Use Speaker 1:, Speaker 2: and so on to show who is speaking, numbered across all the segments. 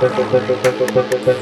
Speaker 1: Thank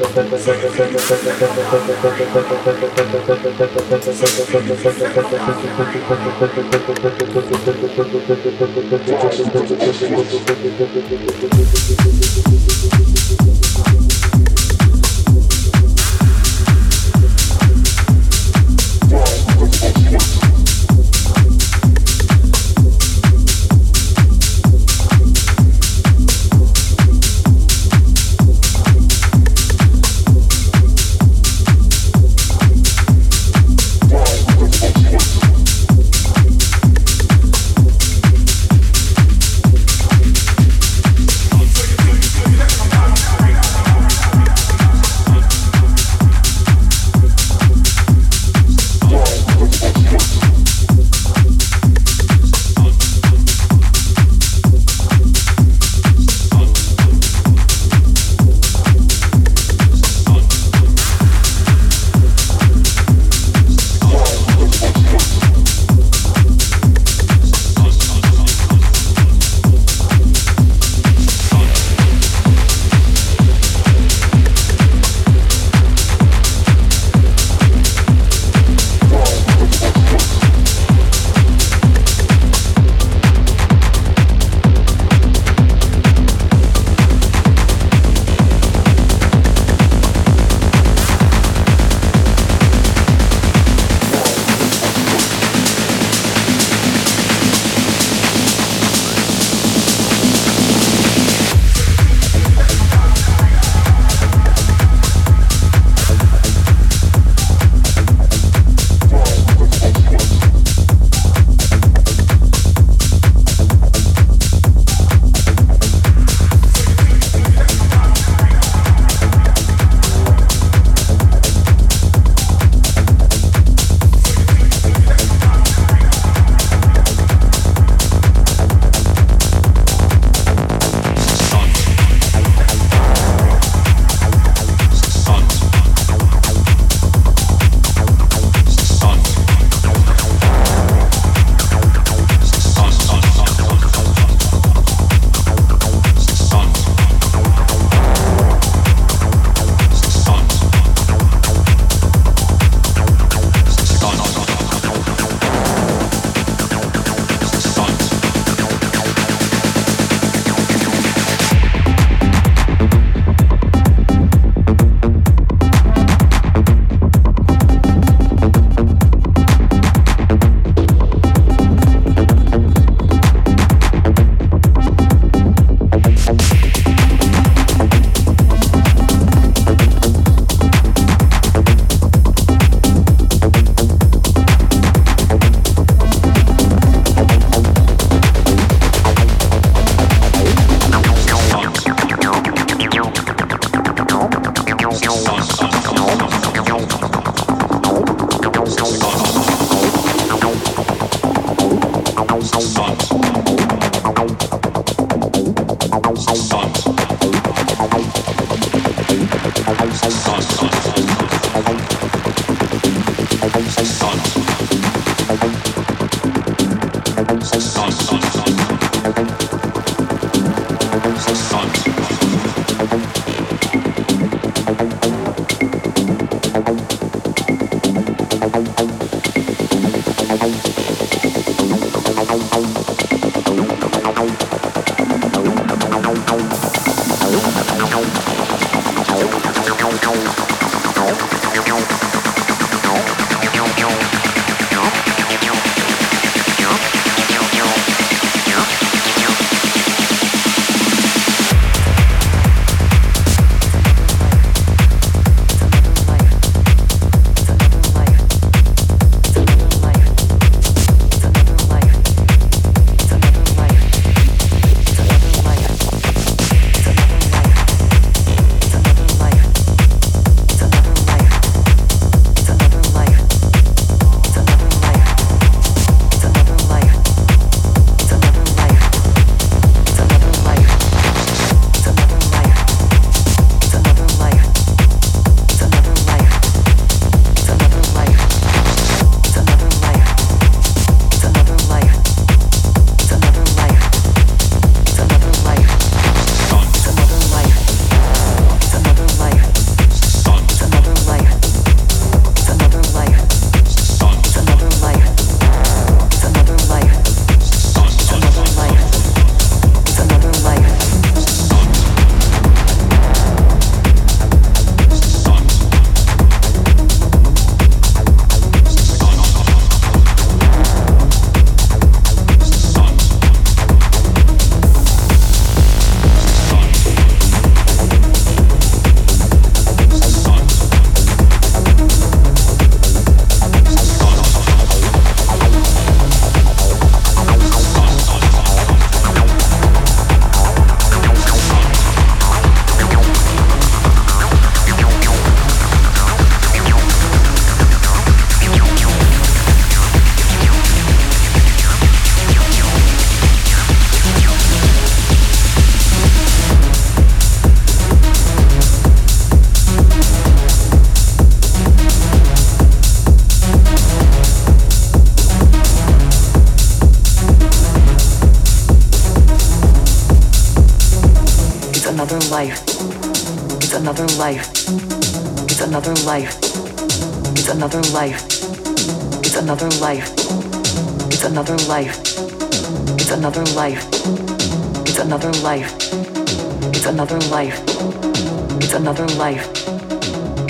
Speaker 1: another life.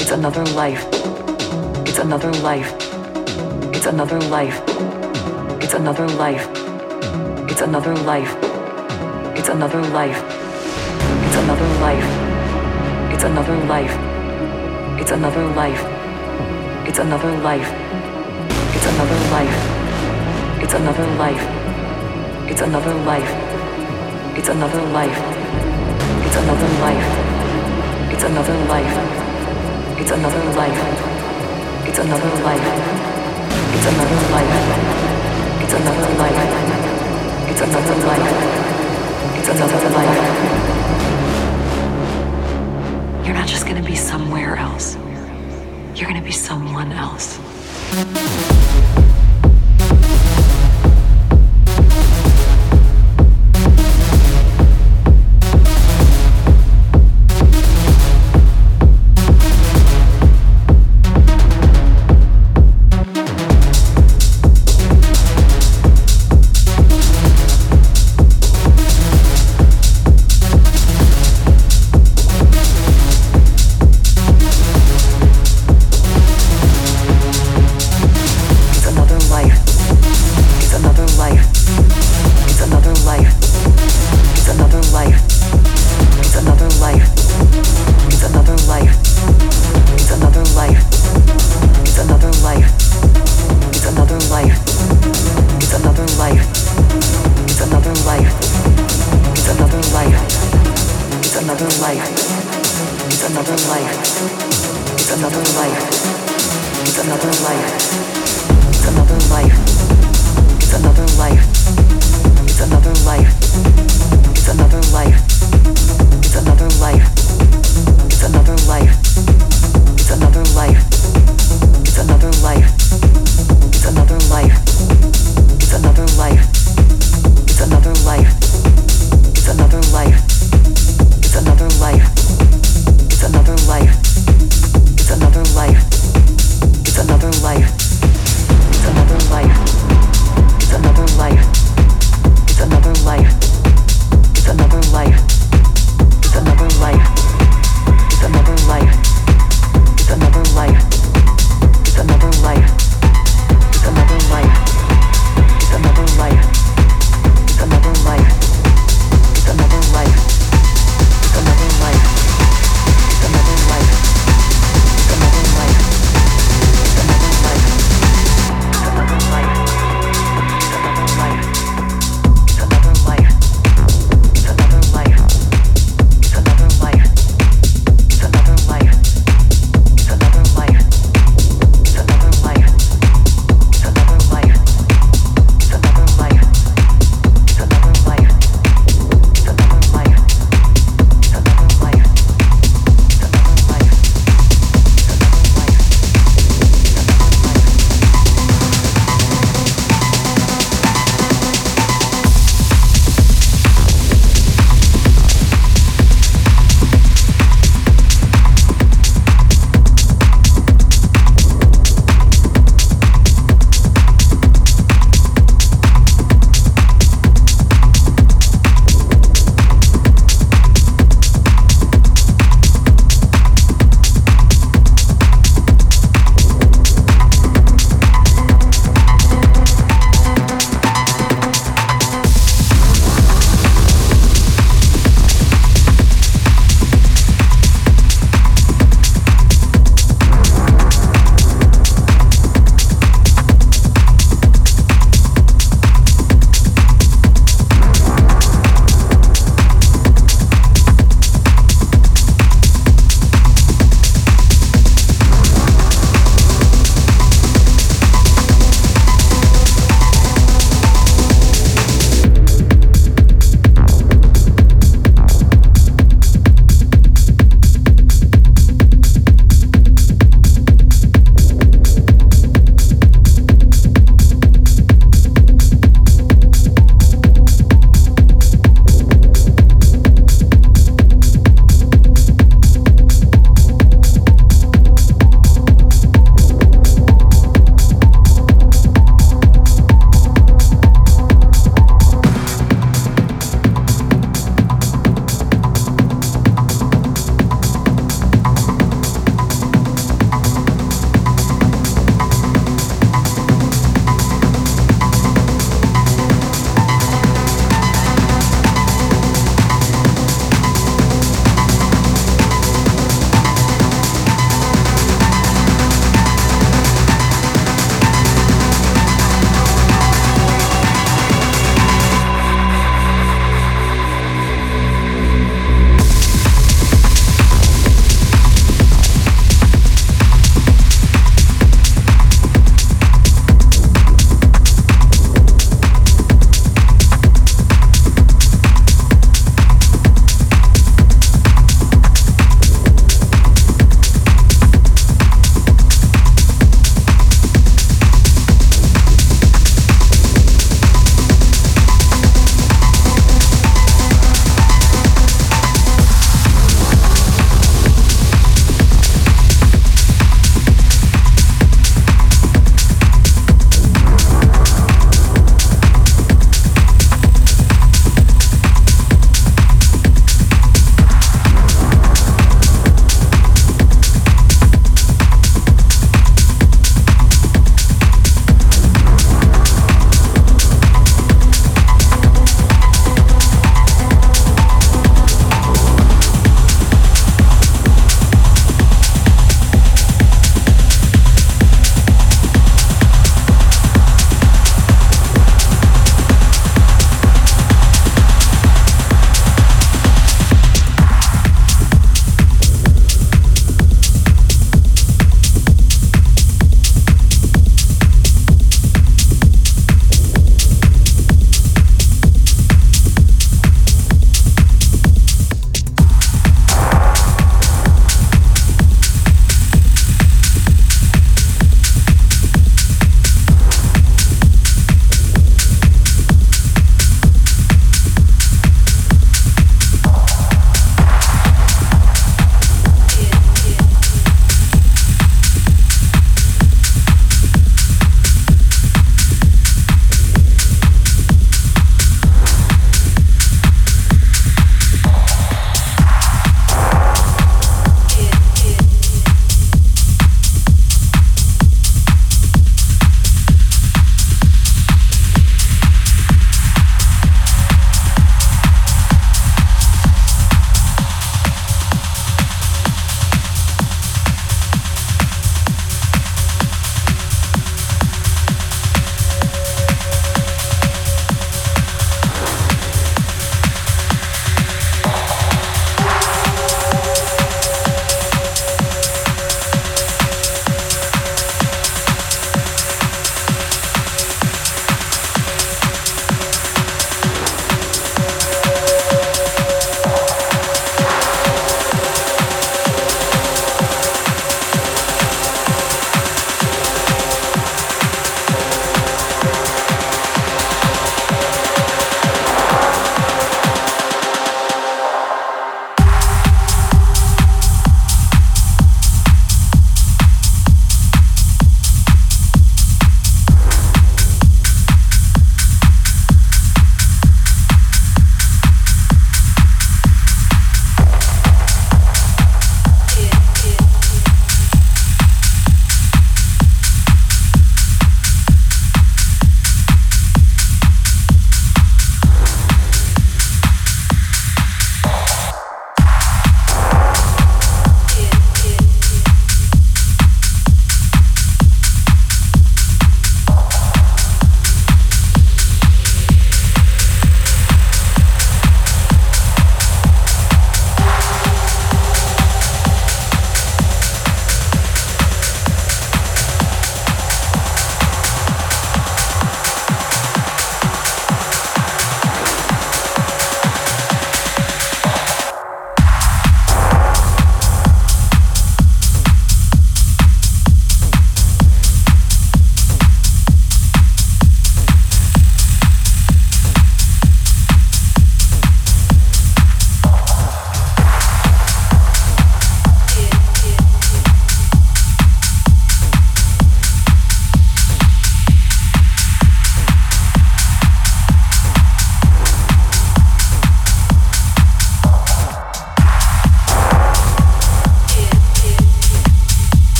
Speaker 1: It's another life. It's another life. It's another life. It's another life. It's another life. It's another life. It's another life. It's another life. It's another life. It's another life. It's another life. It's another life. It's another life. It's another life. It's another life. It's another life. It's another life. It's another life. It's another life. It's another life. It's another life. It's another life. You're not just going to be somewhere else. You're going to be someone else.